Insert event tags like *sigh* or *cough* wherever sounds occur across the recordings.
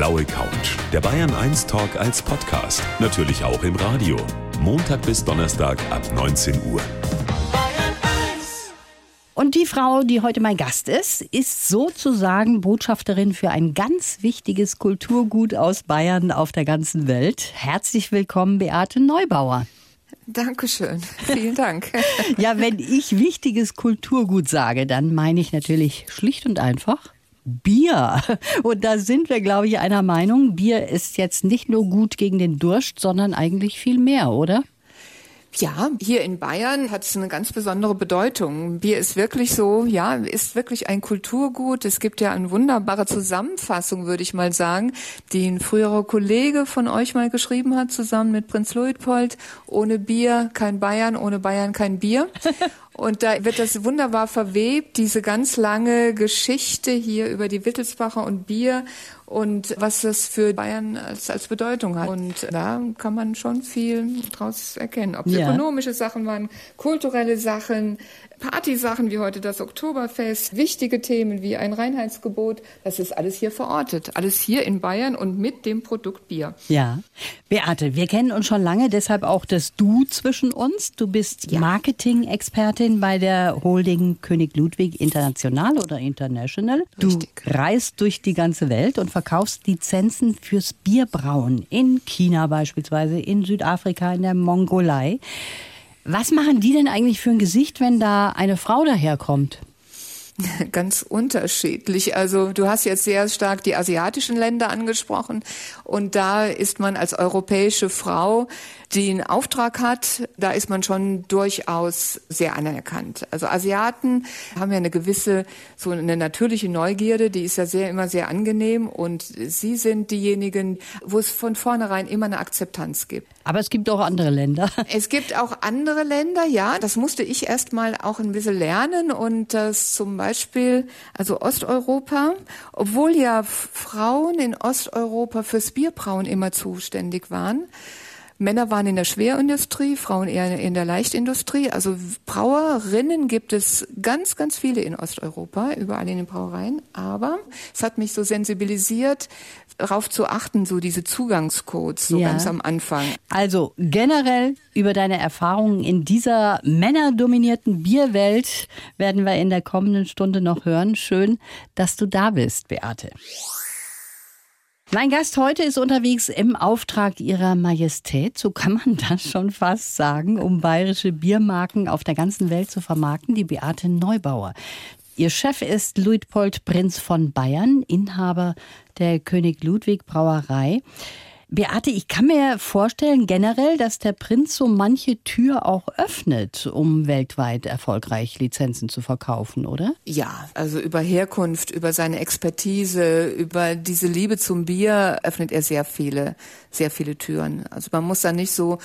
blaue Couch. Der Bayern 1 Talk als Podcast. Natürlich auch im Radio. Montag bis Donnerstag ab 19 Uhr. Und die Frau, die heute mein Gast ist, ist sozusagen Botschafterin für ein ganz wichtiges Kulturgut aus Bayern auf der ganzen Welt. Herzlich willkommen, Beate Neubauer. Dankeschön. Vielen Dank. *laughs* ja, wenn ich wichtiges Kulturgut sage, dann meine ich natürlich schlicht und einfach Bier. *laughs* Und da sind wir, glaube ich, einer Meinung. Bier ist jetzt nicht nur gut gegen den Durst, sondern eigentlich viel mehr, oder? Ja, hier in Bayern hat es eine ganz besondere Bedeutung. Bier ist wirklich so, ja, ist wirklich ein Kulturgut. Es gibt ja eine wunderbare Zusammenfassung, würde ich mal sagen, die ein früherer Kollege von euch mal geschrieben hat, zusammen mit Prinz Luitpold. Ohne Bier kein Bayern, ohne Bayern kein Bier. *laughs* Und da wird das wunderbar verwebt, diese ganz lange Geschichte hier über die Wittelsbacher und Bier und was das für Bayern als, als Bedeutung hat. Und da kann man schon viel draus erkennen. Ob es ja. ökonomische Sachen waren, kulturelle Sachen, Partysachen wie heute das Oktoberfest, wichtige Themen wie ein Reinheitsgebot, das ist alles hier verortet. Alles hier in Bayern und mit dem Produkt Bier. Ja. Beate, wir kennen uns schon lange, deshalb auch das Du zwischen uns. Du bist ja. Marketing-Expertin bei der Holding König Ludwig International oder International. Du Richtig. reist durch die ganze Welt und verkaufst Lizenzen fürs Bierbrauen in China beispielsweise, in Südafrika, in der Mongolei. Was machen die denn eigentlich für ein Gesicht, wenn da eine Frau daherkommt? *laughs* Ganz unterschiedlich. Also du hast jetzt sehr stark die asiatischen Länder angesprochen und da ist man als europäische Frau die einen Auftrag hat, da ist man schon durchaus sehr anerkannt. Also Asiaten haben ja eine gewisse, so eine natürliche Neugierde, die ist ja sehr, immer sehr angenehm und sie sind diejenigen, wo es von vornherein immer eine Akzeptanz gibt. Aber es gibt auch andere Länder. *laughs* Es gibt auch andere Länder, ja. Das musste ich erst mal auch ein bisschen lernen und das zum Beispiel, also Osteuropa, obwohl ja Frauen in Osteuropa fürs Bierbrauen immer zuständig waren, Männer waren in der Schwerindustrie, Frauen eher in der Leichtindustrie. Also Brauerinnen gibt es ganz, ganz viele in Osteuropa, überall in den Brauereien. Aber es hat mich so sensibilisiert, darauf zu achten, so diese Zugangscodes, so ja. ganz am Anfang. Also generell über deine Erfahrungen in dieser männerdominierten Bierwelt werden wir in der kommenden Stunde noch hören. Schön, dass du da bist, Beate. Mein Gast heute ist unterwegs im Auftrag Ihrer Majestät, so kann man *laughs* das schon fast sagen, um bayerische Biermarken auf der ganzen Welt zu vermarkten, die Beate Neubauer. Ihr Chef ist Luitpold Prinz von Bayern, Inhaber der König Ludwig Brauerei. Beate, ich kann mir vorstellen generell, dass der Prinz so manche Tür auch öffnet, um weltweit erfolgreich Lizenzen zu verkaufen, oder? Ja, also über Herkunft, über seine Expertise, über diese Liebe zum Bier öffnet er sehr viele, sehr viele Türen. Also man muss da nicht so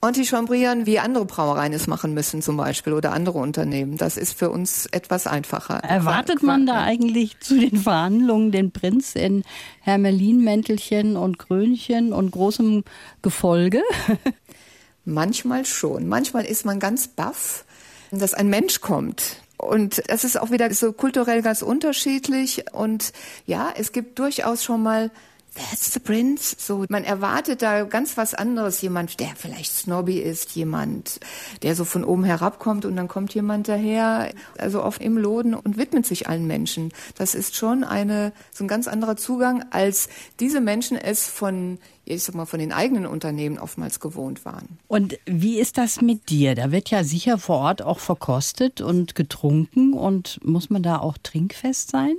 antichambrieren, wie andere Brauereien es machen müssen zum Beispiel oder andere Unternehmen. Das ist für uns etwas einfacher. Erwartet man da eigentlich zu den Verhandlungen den Prinz in Hermelinmäntelchen und Krönchen und großem Gefolge? *laughs* Manchmal schon. Manchmal ist man ganz baff, dass ein Mensch kommt, und das ist auch wieder so kulturell ganz unterschiedlich. Und ja, es gibt durchaus schon mal That's the Prince. So, man erwartet da ganz was anderes. Jemand, der vielleicht snobby ist, jemand, der so von oben herabkommt und dann kommt jemand daher, also oft im Loden und widmet sich allen Menschen. Das ist schon eine, so ein ganz anderer Zugang, als diese Menschen es von ich sag mal, von den eigenen Unternehmen oftmals gewohnt waren. Und wie ist das mit dir? Da wird ja sicher vor Ort auch verkostet und getrunken und muss man da auch trinkfest sein?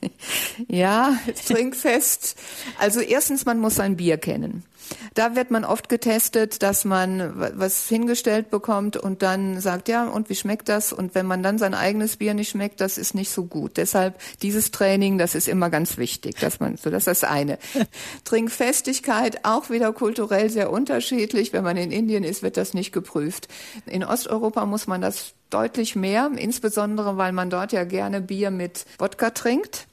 *laughs* ja, trinkfest. Also erstens, man muss sein Bier kennen. Da wird man oft getestet, dass man was hingestellt bekommt und dann sagt, ja, und wie schmeckt das? Und wenn man dann sein eigenes Bier nicht schmeckt, das ist nicht so gut. Deshalb dieses Training, das ist immer ganz wichtig, dass man, so das ist das eine. *laughs* Trinkfestigkeit auch wieder kulturell sehr unterschiedlich. Wenn man in Indien ist, wird das nicht geprüft. In Osteuropa muss man das deutlich mehr, insbesondere weil man dort ja gerne Bier mit Wodka trinkt.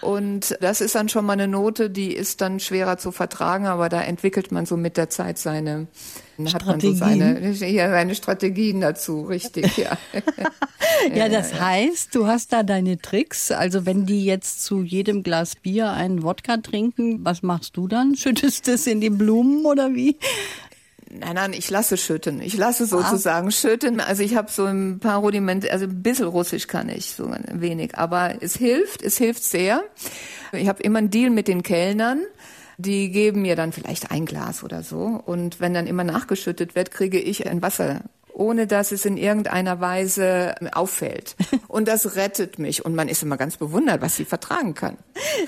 Und das ist dann schon mal eine Note, die ist dann schwerer zu vertragen, aber da entwickelt man so mit der Zeit seine, hat man so seine, ja, seine Strategien dazu, richtig, ja. *laughs* ja, das heißt, du hast da deine Tricks. Also wenn die jetzt zu jedem Glas Bier einen Wodka trinken, was machst du dann? Schüttest es in die Blumen oder wie? Nein, nein, ich lasse schütten. Ich lasse sozusagen ah. schütten. Also ich habe so ein paar Rudimente, also ein bisschen Russisch kann ich, so ein wenig. Aber es hilft, es hilft sehr. Ich habe immer einen Deal mit den Kellnern. Die geben mir dann vielleicht ein Glas oder so. Und wenn dann immer nachgeschüttet wird, kriege ich ein Wasser ohne dass es in irgendeiner Weise auffällt. *laughs* Und das rettet mich. Und man ist immer ganz bewundert, was sie vertragen kann.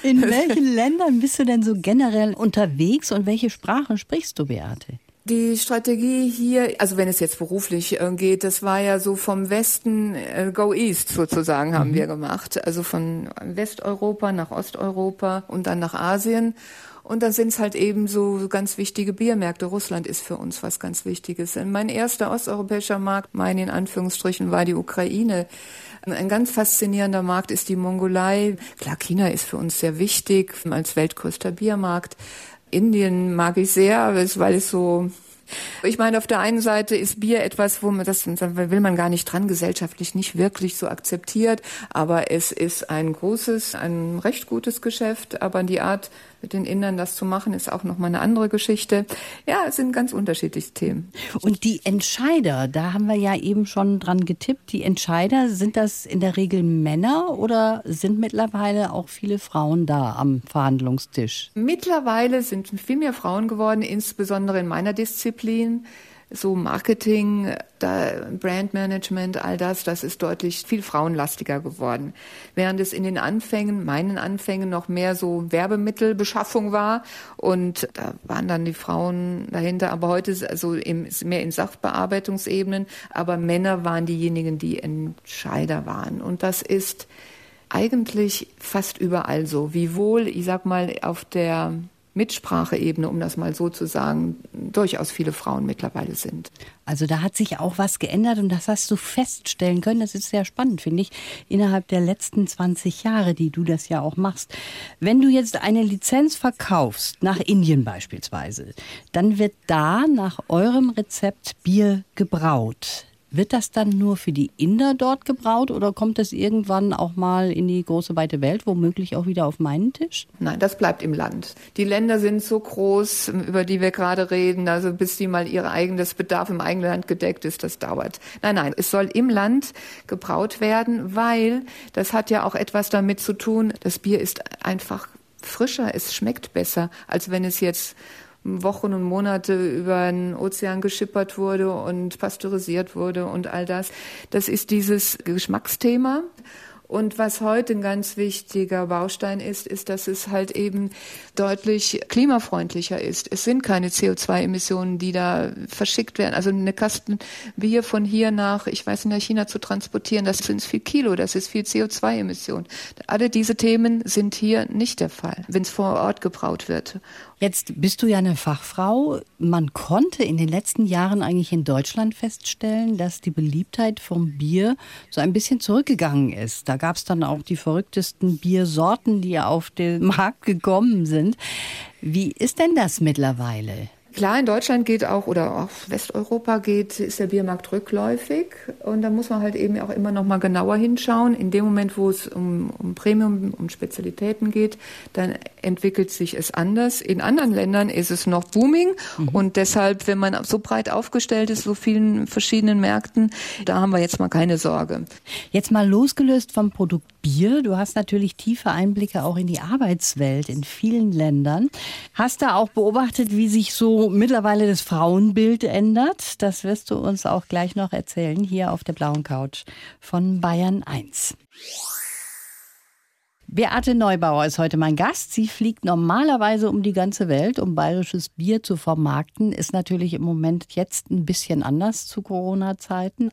In welchen Ländern bist du denn so generell unterwegs und welche Sprachen sprichst du, Beate? Die Strategie hier, also wenn es jetzt beruflich äh, geht, das war ja so vom Westen äh, Go East sozusagen haben mhm. wir gemacht. Also von Westeuropa nach Osteuropa und dann nach Asien. Und dann sind es halt eben so ganz wichtige Biermärkte. Russland ist für uns was ganz Wichtiges. Mein erster osteuropäischer Markt, mein in Anführungsstrichen, war die Ukraine. Ein ganz faszinierender Markt ist die Mongolei. Klar, China ist für uns sehr wichtig als weltgrößter Biermarkt. Indien mag ich sehr, weil es so ich meine, auf der einen Seite ist Bier etwas, wo man das will man gar nicht dran, gesellschaftlich nicht wirklich so akzeptiert, aber es ist ein großes, ein recht gutes Geschäft, aber die Art, mit den Indern das zu machen, ist auch nochmal eine andere Geschichte. Ja, es sind ganz unterschiedliche Themen. Und die Entscheider, da haben wir ja eben schon dran getippt, die Entscheider, sind das in der Regel Männer oder sind mittlerweile auch viele Frauen da am Verhandlungstisch? Mittlerweile sind viel mehr Frauen geworden, insbesondere in meiner Disziplin so Marketing, Brandmanagement, all das, das ist deutlich viel frauenlastiger geworden. Während es in den Anfängen, meinen Anfängen noch mehr so Werbemittelbeschaffung war und da waren dann die Frauen dahinter, aber heute also mehr in Sachbearbeitungsebenen, aber Männer waren diejenigen, die Entscheider waren und das ist eigentlich fast überall so. Wiewohl, ich sag mal, auf der Mitspracheebene, um das mal so zu sagen, durchaus viele Frauen mittlerweile sind. Also da hat sich auch was geändert und das hast du feststellen können. Das ist sehr spannend, finde ich, innerhalb der letzten 20 Jahre, die du das ja auch machst. Wenn du jetzt eine Lizenz verkaufst, nach Indien beispielsweise, dann wird da nach eurem Rezept Bier gebraut. Wird das dann nur für die Inder dort gebraut oder kommt das irgendwann auch mal in die große weite Welt, womöglich auch wieder auf meinen Tisch? Nein, das bleibt im Land. Die Länder sind so groß, über die wir gerade reden, also bis die mal ihr eigenes Bedarf im eigenen Land gedeckt ist, das dauert. Nein, nein, es soll im Land gebraut werden, weil das hat ja auch etwas damit zu tun, das Bier ist einfach frischer, es schmeckt besser, als wenn es jetzt Wochen und Monate über den Ozean geschippert wurde und pasteurisiert wurde und all das. Das ist dieses Geschmacksthema. Und was heute ein ganz wichtiger Baustein ist, ist, dass es halt eben deutlich klimafreundlicher ist. Es sind keine CO2-Emissionen, die da verschickt werden. Also eine Kasten Bier von hier nach, ich weiß nicht, nach China zu transportieren, das sind viel Kilo, das ist viel CO2-Emissionen. Alle diese Themen sind hier nicht der Fall, wenn es vor Ort gebraut wird. Jetzt bist du ja eine Fachfrau. Man konnte in den letzten Jahren eigentlich in Deutschland feststellen, dass die Beliebtheit vom Bier so ein bisschen zurückgegangen ist. Da gab es dann auch die verrücktesten Biersorten, die auf den *laughs* Markt gekommen sind. Wie ist denn das mittlerweile? Klar, in Deutschland geht auch oder auch Westeuropa geht, ist der Biermarkt rückläufig und da muss man halt eben auch immer noch mal genauer hinschauen. In dem Moment, wo es um, um Premium, um Spezialitäten geht, dann entwickelt sich es anders. In anderen Ländern ist es noch booming mhm. und deshalb, wenn man so breit aufgestellt ist, so vielen verschiedenen Märkten, da haben wir jetzt mal keine Sorge. Jetzt mal losgelöst vom Produkt Bier. Du hast natürlich tiefe Einblicke auch in die Arbeitswelt in vielen Ländern. Hast da auch beobachtet, wie sich so mittlerweile das Frauenbild ändert. Das wirst du uns auch gleich noch erzählen, hier auf der blauen Couch von Bayern 1. Beate Neubauer ist heute mein Gast. Sie fliegt normalerweise um die ganze Welt, um bayerisches Bier zu vermarkten. Ist natürlich im Moment jetzt ein bisschen anders zu Corona-Zeiten.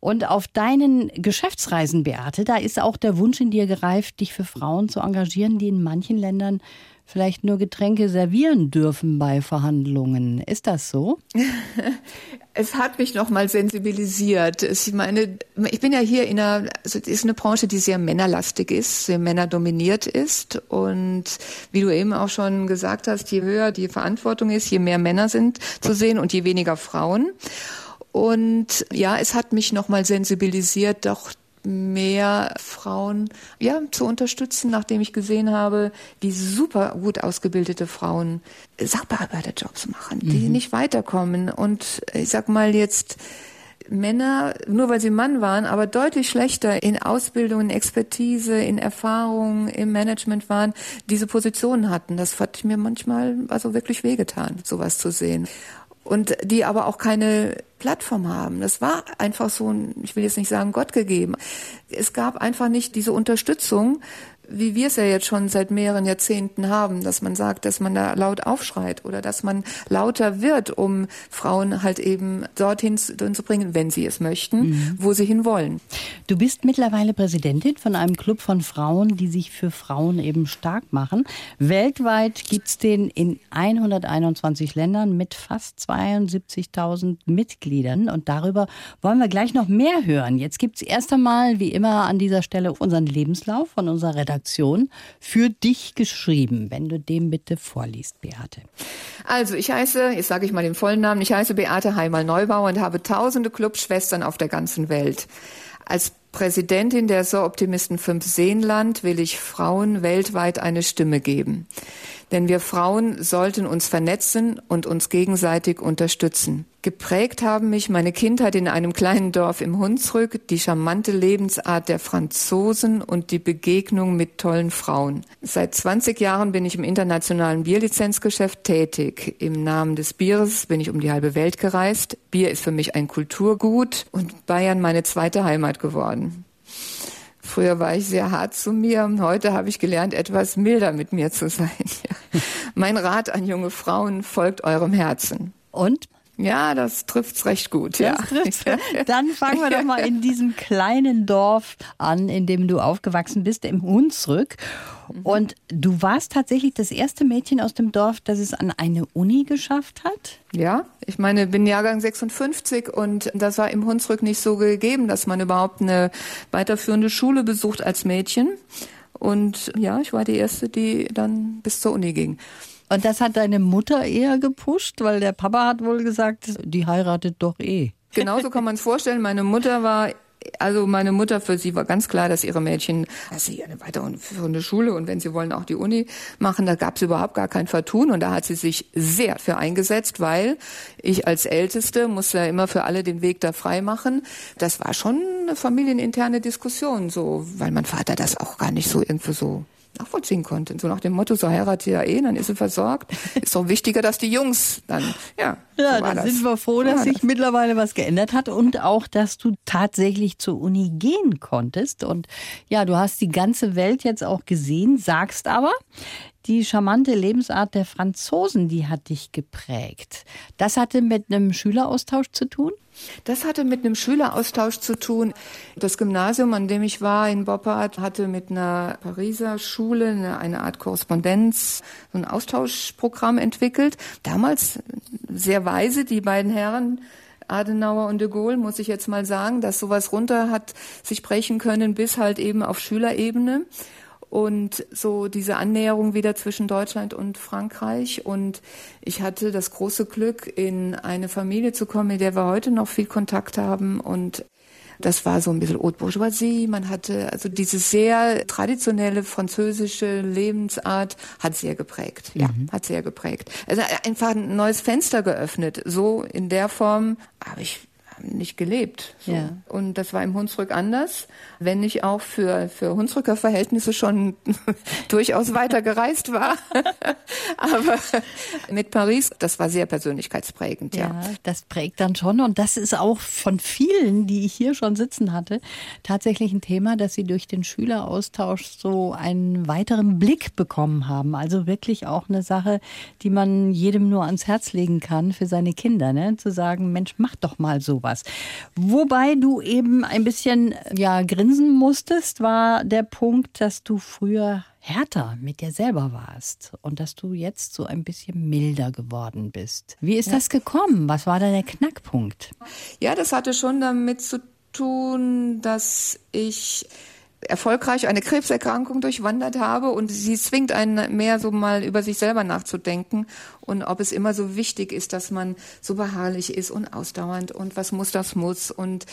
Und auf deinen Geschäftsreisen, Beate, da ist auch der Wunsch in dir gereift, dich für Frauen zu engagieren, die in manchen Ländern vielleicht nur Getränke servieren dürfen bei Verhandlungen. Ist das so? *laughs* es hat mich nochmal sensibilisiert. Ich meine, ich bin ja hier in einer, also es ist eine Branche, die sehr männerlastig ist, sehr männerdominiert ist. Und wie du eben auch schon gesagt hast, je höher die Verantwortung ist, je mehr Männer sind zu sehen und je weniger Frauen. Und ja, es hat mich nochmal sensibilisiert, doch mehr Frauen ja zu unterstützen, nachdem ich gesehen habe, wie super gut ausgebildete Frauen Sachbearbeiterjobs machen, die mhm. nicht weiterkommen und ich sag mal jetzt Männer, nur weil sie Mann waren, aber deutlich schlechter in Ausbildung, in Expertise, in Erfahrung, im Management waren, diese Positionen hatten. Das hat mir manchmal also wirklich wehgetan, sowas zu sehen und die aber auch keine Plattform haben. Das war einfach so ein, ich will jetzt nicht sagen Gott gegeben. Es gab einfach nicht diese Unterstützung, wie wir es ja jetzt schon seit mehreren Jahrzehnten haben, dass man sagt, dass man da laut aufschreit oder dass man lauter wird, um Frauen halt eben dorthin zu bringen, wenn sie es möchten, mhm. wo sie hin wollen. Du bist mittlerweile Präsidentin von einem Club von Frauen, die sich für Frauen eben stark machen. Weltweit gibt es den in 121 Ländern mit fast 72.000 Mitgliedern und darüber wollen wir gleich noch mehr hören. Jetzt gibt es erst einmal, wie immer an dieser Stelle, unseren Lebenslauf von unserer Redaktion. Redaktion für dich geschrieben, wenn du dem bitte vorliest, Beate. Also, ich heiße, jetzt sage ich mal den vollen Namen, ich heiße Beate Heimal-Neubauer und habe tausende Clubschwestern auf der ganzen Welt. Als Präsidentin der So Optimisten 5 Seenland will ich Frauen weltweit eine Stimme geben. Denn wir Frauen sollten uns vernetzen und uns gegenseitig unterstützen. Geprägt haben mich meine Kindheit in einem kleinen Dorf im Hunsrück, die charmante Lebensart der Franzosen und die Begegnung mit tollen Frauen. Seit 20 Jahren bin ich im internationalen Bierlizenzgeschäft tätig. Im Namen des Bieres bin ich um die halbe Welt gereist. Bier ist für mich ein Kulturgut und Bayern meine zweite Heimat geworden. Früher war ich sehr hart zu mir. Heute habe ich gelernt, etwas milder mit mir zu sein. *laughs* mein Rat an junge Frauen, folgt eurem Herzen. Und? Ja, das trifft's recht gut. Ja. Trifft's. *laughs* Dann fangen wir doch mal in diesem kleinen Dorf an, in dem du aufgewachsen bist, im Hunsrück. Mhm. Und du warst tatsächlich das erste Mädchen aus dem Dorf, das es an eine Uni geschafft hat? Ja, ich meine, bin Jahrgang 56 und das war im Hunsrück nicht so gegeben, dass man überhaupt eine weiterführende Schule besucht als Mädchen. Und ja, ich war die erste, die dann bis zur Uni ging. Und das hat deine Mutter eher gepusht, weil der Papa hat wohl gesagt, die heiratet doch eh. Genauso kann man es vorstellen. Meine Mutter war also meine Mutter, für sie war ganz klar, dass ihre Mädchen, dass sie eine weiterführende Schule und wenn sie wollen auch die Uni machen, da gab es überhaupt gar kein Vertun und da hat sie sich sehr für eingesetzt, weil ich als Älteste musste ja immer für alle den Weg da frei machen. Das war schon eine familieninterne Diskussion, so, weil mein Vater das auch gar nicht so irgendwie so nachvollziehen konnte. So nach dem Motto, so heiratet ja eh, dann ist sie versorgt. *laughs* Ist doch wichtiger, dass die Jungs dann, ja. Ja, so dann das. sind wir froh, dass sich das. mittlerweile was geändert hat und auch, dass du tatsächlich zur Uni gehen konntest. Und ja, du hast die ganze Welt jetzt auch gesehen, sagst aber, die charmante Lebensart der Franzosen, die hat dich geprägt. Das hatte mit einem Schüleraustausch zu tun? Das hatte mit einem Schüleraustausch zu tun. Das Gymnasium, an dem ich war in Boppard, hatte mit einer Pariser Schule eine, eine Art Korrespondenz, so ein Austauschprogramm entwickelt. Damals sehr weise, die beiden Herren, Adenauer und de Gaulle, muss ich jetzt mal sagen, dass sowas runter hat sich brechen können bis halt eben auf Schülerebene und so diese Annäherung wieder zwischen Deutschland und Frankreich. Und ich hatte das große Glück, in eine Familie zu kommen, mit der wir heute noch viel Kontakt haben und das war so ein bisschen Haute Bourgeoisie. Man hatte also diese sehr traditionelle französische Lebensart hat sehr geprägt. Ja, mhm. hat sehr geprägt. Also einfach ein neues Fenster geöffnet. So in der Form habe ich nicht gelebt. So. Ja. Und das war im Hunsrück anders, wenn ich auch für, für Hunsrücker Verhältnisse schon *laughs* durchaus weiter gereist war. *laughs* Aber mit Paris, das war sehr persönlichkeitsprägend, ja. ja. Das prägt dann schon. Und das ist auch von vielen, die ich hier schon sitzen hatte, tatsächlich ein Thema, dass sie durch den Schüleraustausch so einen weiteren Blick bekommen haben. Also wirklich auch eine Sache, die man jedem nur ans Herz legen kann für seine Kinder, ne? Zu sagen, Mensch, mach doch mal sowas sowas. Wobei du eben ein bisschen ja grinsen musstest, war der Punkt, dass du früher härter mit dir selber warst und dass du jetzt so ein bisschen milder geworden bist. Wie ist ja. das gekommen? Was war da der Knackpunkt? Ja, das hatte schon damit zu tun, dass ich erfolgreich eine Krebserkrankung durchwandert habe und sie zwingt einen mehr so mal über sich selber nachzudenken und ob es immer so wichtig ist, dass man so beharrlich ist und ausdauernd und was muss, das muss und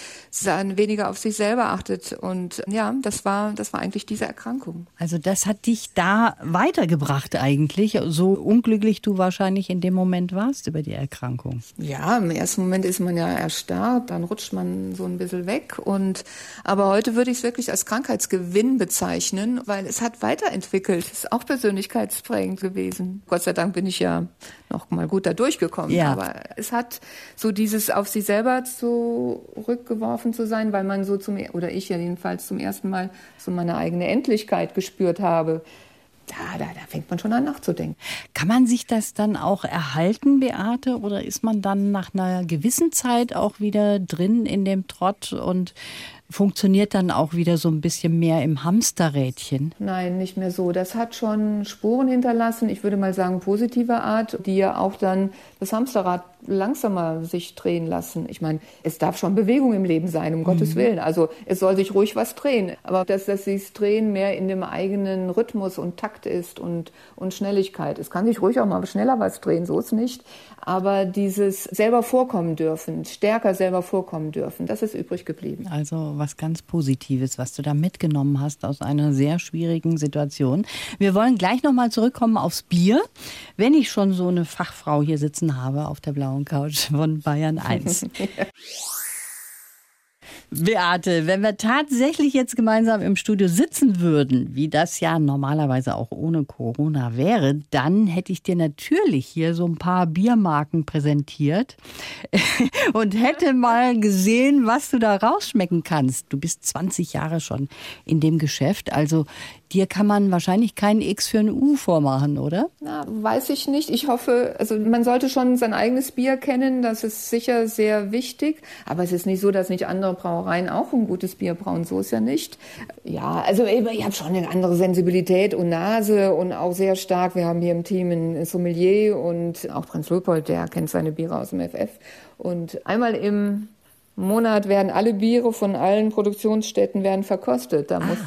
dann weniger auf sich selber achtet und ja, das war, das war eigentlich diese Erkrankung. Also das hat dich da weitergebracht eigentlich, so unglücklich du wahrscheinlich in dem Moment warst über die Erkrankung. Ja, im ersten Moment ist man ja erstarrt, dann rutscht man so ein bisschen weg und aber heute würde ich es wirklich als Krankheitsgewinn bezeichnen, weil es hat weiterentwickelt, es ist auch persönlichkeitsprägend gewesen. Gott sei Dank bin ich ja noch mal gut da durchgekommen. Ja. Aber es hat so dieses auf sich selber zurückgeworfen zu sein, weil man so zum, oder ich ja jedenfalls zum ersten Mal so meine eigene Endlichkeit gespürt habe. Da, da, da fängt man schon an nachzudenken. Kann man sich das dann auch erhalten, Beate, oder ist man dann nach einer gewissen Zeit auch wieder drin in dem Trott und funktioniert dann auch wieder so ein bisschen mehr im Hamsterrädchen. Nein, nicht mehr so. Das hat schon Spuren hinterlassen, ich würde mal sagen positiver Art, die ja auch dann das Hamsterrad langsamer sich drehen lassen. Ich meine, es darf schon Bewegung im Leben sein, um mhm. Gottes Willen. Also es soll sich ruhig was drehen. Aber dass, dass sich Drehen mehr in dem eigenen Rhythmus und Takt ist und, und Schnelligkeit. Es kann sich ruhig auch mal schneller was drehen, so ist nicht. Aber dieses selber vorkommen dürfen, stärker selber vorkommen dürfen, das ist übrig geblieben. Also was ganz Positives, was du da mitgenommen hast aus einer sehr schwierigen Situation. Wir wollen gleich nochmal zurückkommen aufs Bier. Wenn ich schon so eine Fachfrau hier sitzen habe auf der blauen Couch von Bayern 1. *laughs* Beate, wenn wir tatsächlich jetzt gemeinsam im Studio sitzen würden, wie das ja normalerweise auch ohne Corona wäre, dann hätte ich dir natürlich hier so ein paar Biermarken präsentiert *laughs* und hätte mal gesehen, was du da rausschmecken kannst. Du bist 20 Jahre schon in dem Geschäft, also Dir kann man wahrscheinlich keinen X für ein U vormachen, oder? Na, weiß ich nicht. Ich hoffe, also man sollte schon sein eigenes Bier kennen. Das ist sicher sehr wichtig. Aber es ist nicht so, dass nicht andere Brauereien auch ein gutes Bier brauen. So ist ja nicht. Ja, also ich habe schon eine andere Sensibilität und Nase und auch sehr stark. Wir haben hier im Team ein Sommelier und auch Prinz Leopold, der kennt seine Biere aus dem FF. Und einmal im Monat werden alle Biere von allen Produktionsstätten werden verkostet. Da muss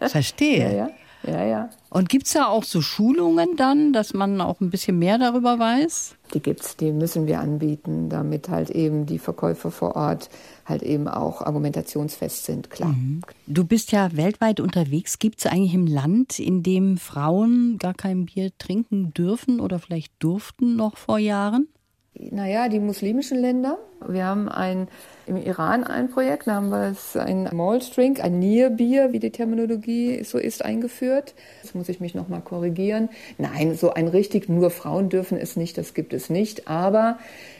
ah, *laughs* verstehe. ja, ja, ja, ja. Und gibt es da auch so Schulungen dann, dass man auch ein bisschen mehr darüber weiß? Die gibt's, die müssen wir anbieten, damit halt eben die Verkäufer vor Ort halt eben auch argumentationsfest sind, klar. Mhm. Du bist ja weltweit unterwegs. Gibt es eigentlich im Land, in dem Frauen gar kein Bier trinken dürfen oder vielleicht durften noch vor Jahren? Naja, die muslimischen Länder. Wir haben ein, im Iran ein Projekt, da haben wir es ein Malt Drink, ein Nierbier, wie die Terminologie so ist, eingeführt. Das muss ich mich nochmal korrigieren. Nein, so ein richtig, nur Frauen dürfen es nicht, das gibt es nicht. Aber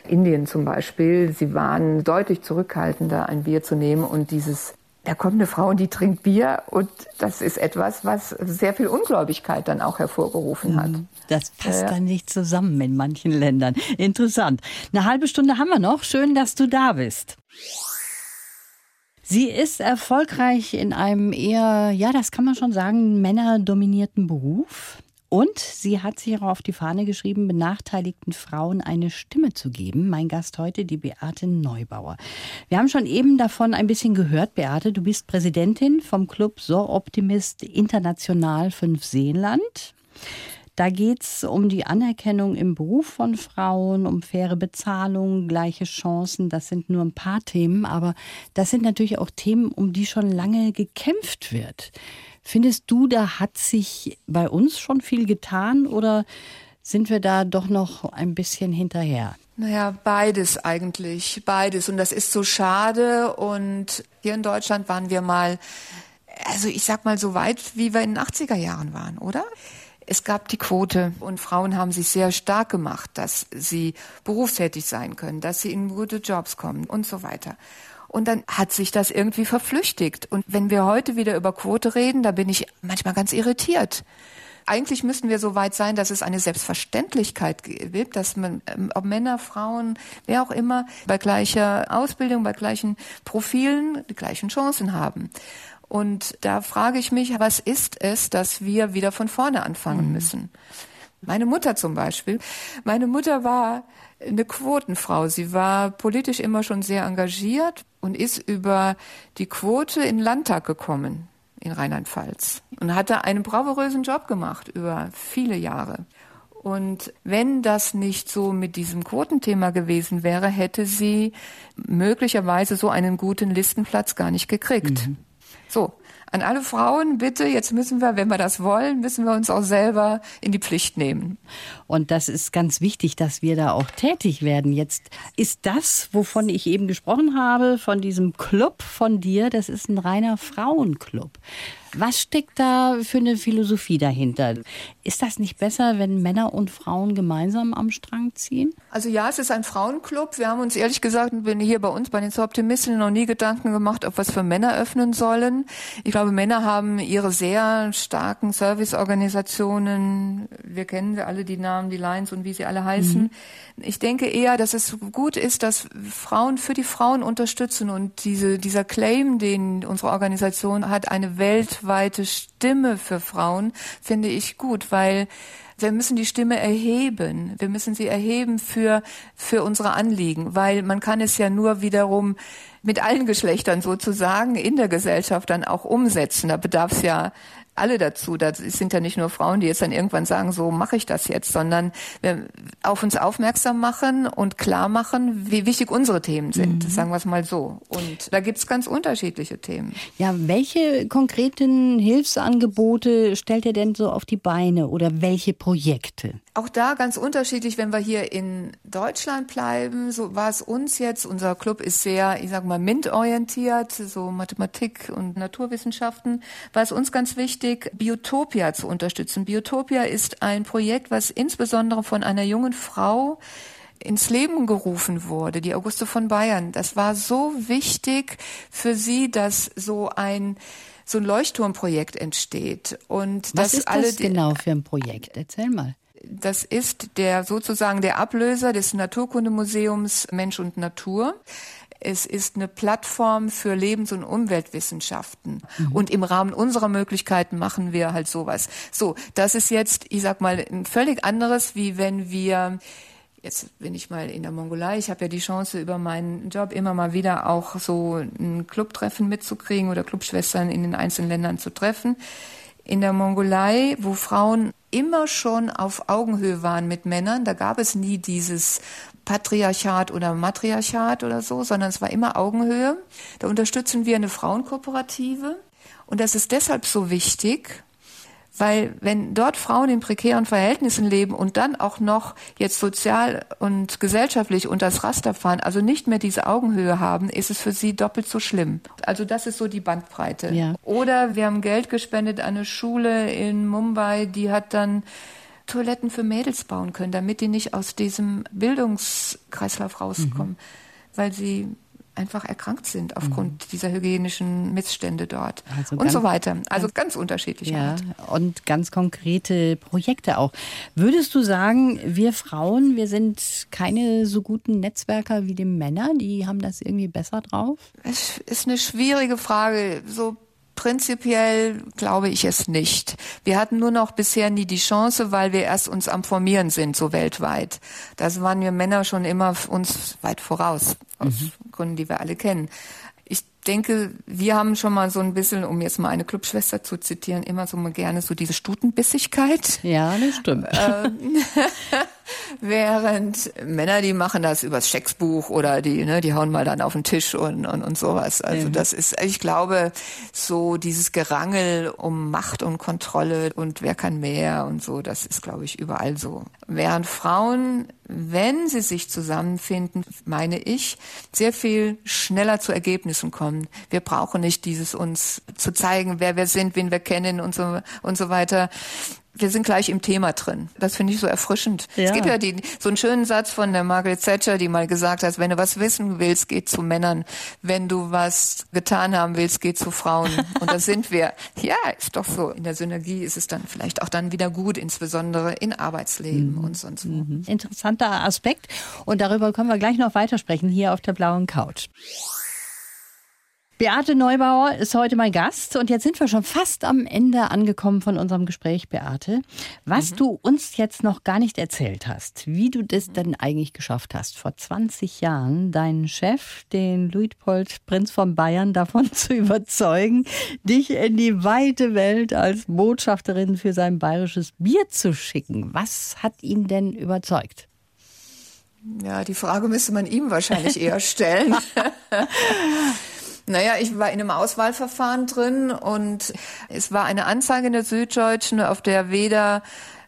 Indien zum Beispiel, sie waren deutlich zurückhaltender, ein Bier zu nehmen und dieses da kommt eine Frau und die trinkt Bier und das ist etwas, was sehr viel Ungläubigkeit dann auch hervorgerufen hat. Mhm. Das passt ja. dann nicht zusammen in manchen Ländern. Interessant. Eine halbe Stunde haben wir noch. Schön, dass du da bist. Sie ist erfolgreich in einem eher, ja, das kann man schon sagen, männerdominierten Beruf. Und sie hat sich auch auf die Fahne geschrieben, benachteiligten Frauen eine Stimme zu geben. Mein Gast heute, die Beate Neubauer. Wir haben schon eben davon ein bisschen gehört, Beate. Du bist Präsidentin vom Club So Optimist International 5 Seenland. Da geht es um die Anerkennung im Beruf von Frauen, um faire Bezahlung, gleiche Chancen. Das sind nur ein paar Themen, aber das sind natürlich auch Themen, um die schon lange gekämpft wird. Findest du, da hat sich bei uns schon viel getan oder sind wir da doch noch ein bisschen hinterher? Naja, beides eigentlich, beides. Und das ist so schade. Und hier in Deutschland waren wir mal, also ich sag mal so weit, wie wir in den 80er Jahren waren, oder? Es gab die Quote und Frauen haben sich sehr stark gemacht, dass sie berufstätig sein können, dass sie in gute Jobs kommen und so weiter. Und dann hat sich das irgendwie verflüchtigt. Und wenn wir heute wieder über Quote reden, da bin ich manchmal ganz irritiert. Eigentlich müssten wir so weit sein, dass es eine Selbstverständlichkeit gibt, dass man, ähm, ob Männer, Frauen, wer auch immer, bei gleicher Ausbildung, bei gleichen Profilen die gleichen Chancen haben. Und da frage ich mich, was ist es, dass wir wieder von vorne anfangen mhm. müssen? Meine Mutter zum Beispiel. Meine Mutter war eine Quotenfrau. Sie war politisch immer schon sehr engagiert und ist über die Quote in den Landtag gekommen in Rheinland-Pfalz und hatte einen bravourösen Job gemacht über viele Jahre. Und wenn das nicht so mit diesem Quotenthema gewesen wäre, hätte sie möglicherweise so einen guten Listenplatz gar nicht gekriegt. Mhm. So, an alle Frauen bitte, jetzt müssen wir, wenn wir das wollen, müssen wir uns auch selber in die Pflicht nehmen. Und das ist ganz wichtig, dass wir da auch tätig werden. Jetzt ist das, wovon ich eben gesprochen habe, von diesem Club von dir, das ist ein reiner Frauenclub. Was steckt da für eine Philosophie dahinter? Ist das nicht besser, wenn Männer und Frauen gemeinsam am Strang ziehen? Also ja, es ist ein Frauenclub. Wir haben uns ehrlich gesagt, bin hier bei uns bei den Optimisten noch nie Gedanken gemacht, ob wir es für Männer öffnen sollen. Ich glaube, Männer haben ihre sehr starken Serviceorganisationen. Wir kennen alle die Namen, die Lines und wie sie alle heißen. Mhm. Ich denke eher, dass es gut ist, dass Frauen für die Frauen unterstützen und diese, dieser Claim, den unsere Organisation hat, eine Welt weltweite Stimme für Frauen finde ich gut, weil wir müssen die Stimme erheben. Wir müssen sie erheben für, für unsere Anliegen, weil man kann es ja nur wiederum mit allen Geschlechtern sozusagen in der Gesellschaft dann auch umsetzen. Da bedarf es ja alle dazu. Das sind ja nicht nur Frauen, die jetzt dann irgendwann sagen, so mache ich das jetzt, sondern wir auf uns aufmerksam machen und klar machen, wie wichtig unsere Themen sind, mhm. sagen wir es mal so. Und da gibt's ganz unterschiedliche Themen. Ja, welche konkreten Hilfsangebote stellt ihr denn so auf die Beine oder welche Projekte? Auch da ganz unterschiedlich, wenn wir hier in Deutschland bleiben, so war es uns jetzt, unser Club ist sehr, ich sag mal, MINT-orientiert, so Mathematik und Naturwissenschaften, war es uns ganz wichtig, Biotopia zu unterstützen. Biotopia ist ein Projekt, was insbesondere von einer jungen Frau ins Leben gerufen wurde, die Auguste von Bayern. Das war so wichtig für sie, dass so ein so ein Leuchtturmprojekt entsteht und Was dass ist das genau für ein Projekt? Erzähl mal das ist der sozusagen der Ablöser des Naturkundemuseums Mensch und Natur. Es ist eine Plattform für Lebens- und Umweltwissenschaften. Mhm. Und im Rahmen unserer Möglichkeiten machen wir halt sowas. So, das ist jetzt, ich sag mal, ein völlig anderes, wie wenn wir jetzt bin ich mal in der Mongolei. Ich habe ja die Chance, über meinen Job immer mal wieder auch so ein Clubtreffen mitzukriegen oder Clubschwestern in den einzelnen Ländern zu treffen. In der Mongolei, wo Frauen immer schon auf Augenhöhe waren mit Männern. Da gab es nie dieses Patriarchat oder Matriarchat oder so, sondern es war immer Augenhöhe. Da unterstützen wir eine Frauenkooperative. Und das ist deshalb so wichtig, weil wenn dort Frauen in prekären Verhältnissen leben und dann auch noch jetzt sozial und gesellschaftlich unter das Raster fahren, also nicht mehr diese Augenhöhe haben, ist es für sie doppelt so schlimm. Also das ist so die Bandbreite. Ja. Oder wir haben Geld gespendet an eine Schule in Mumbai, die hat dann Toiletten für Mädels bauen können, damit die nicht aus diesem Bildungskreislauf rauskommen, mhm. weil sie einfach erkrankt sind aufgrund mhm. dieser hygienischen Missstände dort also und so weiter. Also ganz, ganz unterschiedlich. Ja, Art. und ganz konkrete Projekte auch. Würdest du sagen, wir Frauen, wir sind keine so guten Netzwerker wie die Männer, die haben das irgendwie besser drauf? Es ist eine schwierige Frage. So Prinzipiell glaube ich es nicht. Wir hatten nur noch bisher nie die Chance, weil wir erst uns am Formieren sind, so weltweit. Das waren wir Männer schon immer uns weit voraus, aus mhm. Gründen, die wir alle kennen. Ich denke, wir haben schon mal so ein bisschen, um jetzt mal eine Clubschwester zu zitieren, immer so mal gerne so diese Stutenbissigkeit. Ja, das stimmt. Ähm, *laughs* Während Männer, die machen das übers Schecksbuch oder die, ne, die hauen mal dann auf den Tisch und, und, und sowas. Also mhm. das ist, ich glaube, so dieses Gerangel um Macht und Kontrolle und wer kann mehr und so, das ist, glaube ich, überall so. Während Frauen, wenn sie sich zusammenfinden, meine ich, sehr viel schneller zu Ergebnissen kommen. Wir brauchen nicht dieses uns zu zeigen, wer wir sind, wen wir kennen und so, und so weiter wir sind gleich im Thema drin. Das finde ich so erfrischend. Ja. Es gibt ja die, so einen schönen Satz von der Margaret Thatcher, die mal gesagt hat, wenn du was wissen willst, geh zu Männern. Wenn du was getan haben willst, geh zu Frauen. Und da sind wir. *laughs* Ja, ist doch so. In der Synergie ist es dann vielleicht auch dann wieder gut, insbesondere in Arbeitsleben mhm. und sonst wo. Mhm. Interessanter Aspekt. Und darüber können wir gleich noch weitersprechen hier auf der blauen Couch. Beate Neubauer ist heute mein Gast und jetzt sind wir schon fast am Ende angekommen von unserem Gespräch, Beate. Was mhm. du uns jetzt noch gar nicht erzählt hast, wie du das denn eigentlich geschafft hast, vor 20 Jahren deinen Chef, den Luitpold Prinz von Bayern, davon *laughs* zu überzeugen, dich in die weite Welt als Botschafterin für sein bayerisches Bier zu schicken. Was hat ihn denn überzeugt? Ja, die Frage müsste man ihm wahrscheinlich eher stellen. *laughs* *laughs* Naja, ich war in einem Auswahlverfahren drin und es war eine Anzeige in der Süddeutschen, auf der weder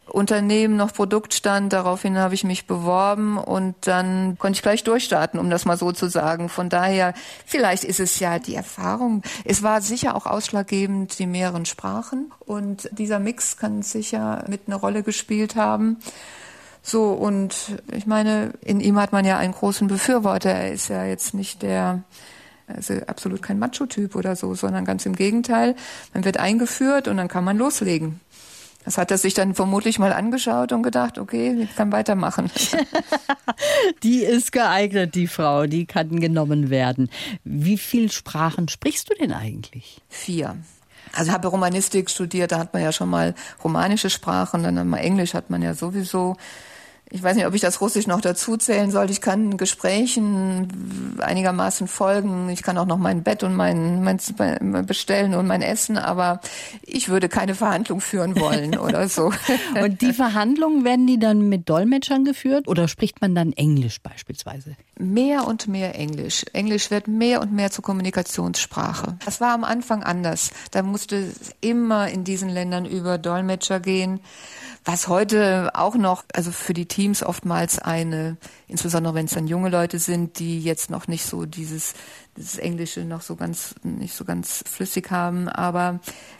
Unternehmen noch Produkt stand. Daraufhin habe ich mich beworben und dann konnte ich gleich durchstarten, um das mal so zu sagen. Von daher, vielleicht ist es ja die Erfahrung. Es war sicher auch ausschlaggebend die mehreren Sprachen und dieser Mix kann sicher mit eine Rolle gespielt haben. So, und ich meine, in ihm hat man ja einen großen Befürworter. Er ist ja jetzt nicht der, also absolut kein Macho-Typ oder so, sondern ganz im Gegenteil. Man wird eingeführt und dann kann man loslegen. Das hat er sich dann vermutlich mal angeschaut und gedacht, okay, ich kann weitermachen. *laughs* die ist geeignet, die Frau, die kann genommen werden. Wie viele Sprachen sprichst du denn eigentlich? Vier. Also habe Romanistik studiert, da hat man ja schon mal romanische Sprachen, dann mal Englisch hat man ja sowieso ich weiß nicht, ob ich das Russisch noch dazu zählen sollte. Ich kann Gesprächen einigermaßen folgen. Ich kann auch noch mein Bett und mein, mein bestellen und mein Essen, aber ich würde keine Verhandlung führen wollen *laughs* oder so. und die Verhandlungen werden die dann mit Dolmetschern geführt oder spricht man dann Englisch beispielsweise? Mehr und mehr Englisch. Englisch wird mehr und mehr zur Kommunikationssprache. Das war am Anfang anders. Da musste es immer in diesen Ländern über Dolmetscher gehen was heute auch noch, also für die Teams oftmals eine, insbesondere wenn es dann junge Leute sind, die jetzt noch nicht so dieses, dieses Englische noch so ganz, nicht so ganz flüssig haben, aber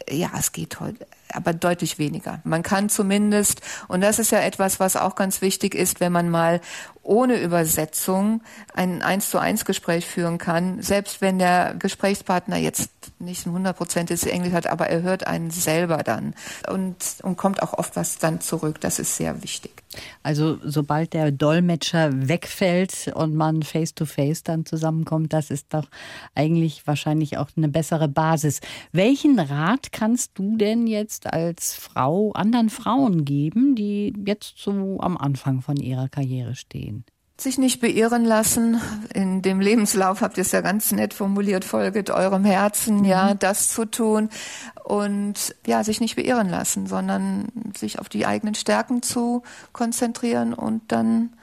ja, es geht heute, aber deutlich weniger. Man kann zumindest, und das ist ja etwas, was auch ganz wichtig ist, wenn man mal ohne Übersetzung ein eins zu eins Gespräch führen kann, selbst wenn der Gesprächspartner jetzt nicht ein hundertprozentiges Englisch hat, aber er hört einen selber dann und, und kommt auch oft was dann zurück. Das ist sehr wichtig. Also sobald der Dolmetscher wegfällt und man face to face dann zusammenkommt, das ist doch eigentlich wahrscheinlich auch eine bessere Basis. Welchen Rat kannst du denn jetzt als Frau anderen Frauen geben, die jetzt so am Anfang von ihrer Karriere stehen? Sich nicht beirren lassen. In dem Lebenslauf habt ihr es ja ganz nett formuliert, folget eurem Herzen, mhm. ja, das zu tun. Und ja, sich nicht beirren lassen, sondern sich auf die eigenen Stärken zu konzentrieren und dann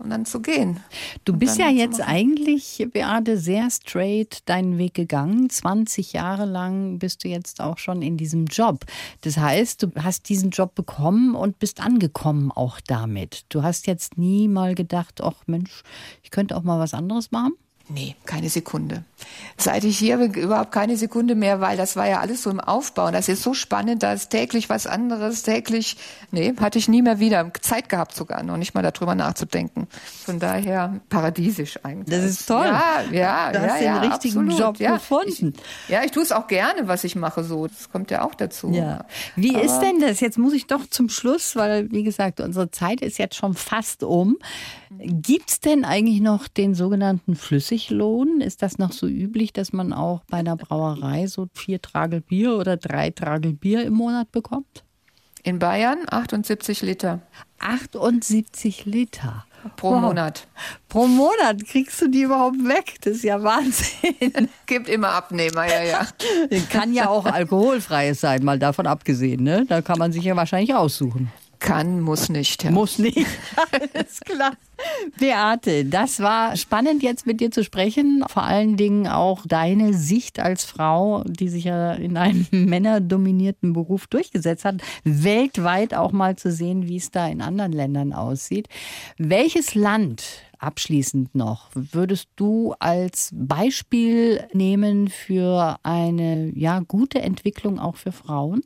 und dann zu gehen. Du bist ja jetzt eigentlich, Beate, sehr straight deinen Weg gegangen. 20 Jahre lang bist du jetzt auch schon in diesem Job. Das heißt, du hast diesen Job bekommen und bist angekommen auch damit. Du hast jetzt nie mal gedacht, ach Mensch, ich könnte auch mal was anderes machen? Nee, keine Sekunde. Seit ich hier bin, überhaupt keine Sekunde mehr, weil das war ja alles so im Aufbau. Und das ist so spannend, da ist täglich was anderes, täglich, nee, hatte ich nie mehr wieder Zeit gehabt sogar, noch nicht mal darüber nachzudenken. Von daher paradiesisch eigentlich. Das ist toll. Ja, ja, du ja, hast ja, den richtigen absolut. Job ja, gefunden. Ich, ja, ich tue es auch gerne, was ich mache so. Das kommt ja auch dazu. Ja. Wie Aber ist denn das? Jetzt muss ich doch zum Schluss, weil, wie gesagt, unsere Zeit ist jetzt schon fast um. Gibt es denn eigentlich noch den sogenannten Flüssiglohn? Ist das noch so üblich, dass man auch bei einer Brauerei so vier Tragel Bier oder drei Tragel Bier im Monat bekommt? In Bayern 78 Liter. 78 Liter. Pro wow. Monat. Pro Monat kriegst du die überhaupt weg? Das ist ja Wahnsinn. *laughs* Gibt immer Abnehmer, ja, ja. Kann ja auch alkoholfreies sein, mal davon abgesehen. Ne? Da kann man sich ja wahrscheinlich aussuchen. Kann, muss nicht. Ja. Muss nicht. *laughs* Alles klar. Beate, das war spannend jetzt mit dir zu sprechen. Vor allen Dingen auch deine Sicht als Frau, die sich ja in einem *laughs* männerdominierten Beruf durchgesetzt hat, weltweit auch mal zu sehen, wie es da in anderen Ländern aussieht. Welches Land abschließend noch würdest du als Beispiel nehmen für eine ja gute Entwicklung auch für Frauen?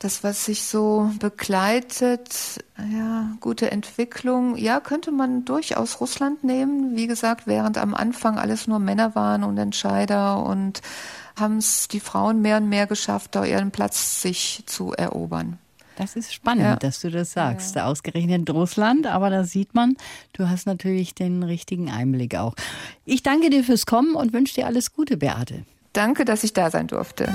Das, was sich so begleitet, ja, gute Entwicklung, ja, könnte man durchaus Russland nehmen. Wie gesagt, während am Anfang alles nur Männer waren und Entscheider und haben es die Frauen mehr und mehr geschafft, da ihren Platz sich zu erobern. Das ist spannend, ja. dass du das sagst. Ja. Ausgerechnet Russland, aber da sieht man, du hast natürlich den richtigen Einblick auch. Ich danke dir fürs Kommen und wünsche dir alles Gute, Beate. Danke, dass ich da sein durfte.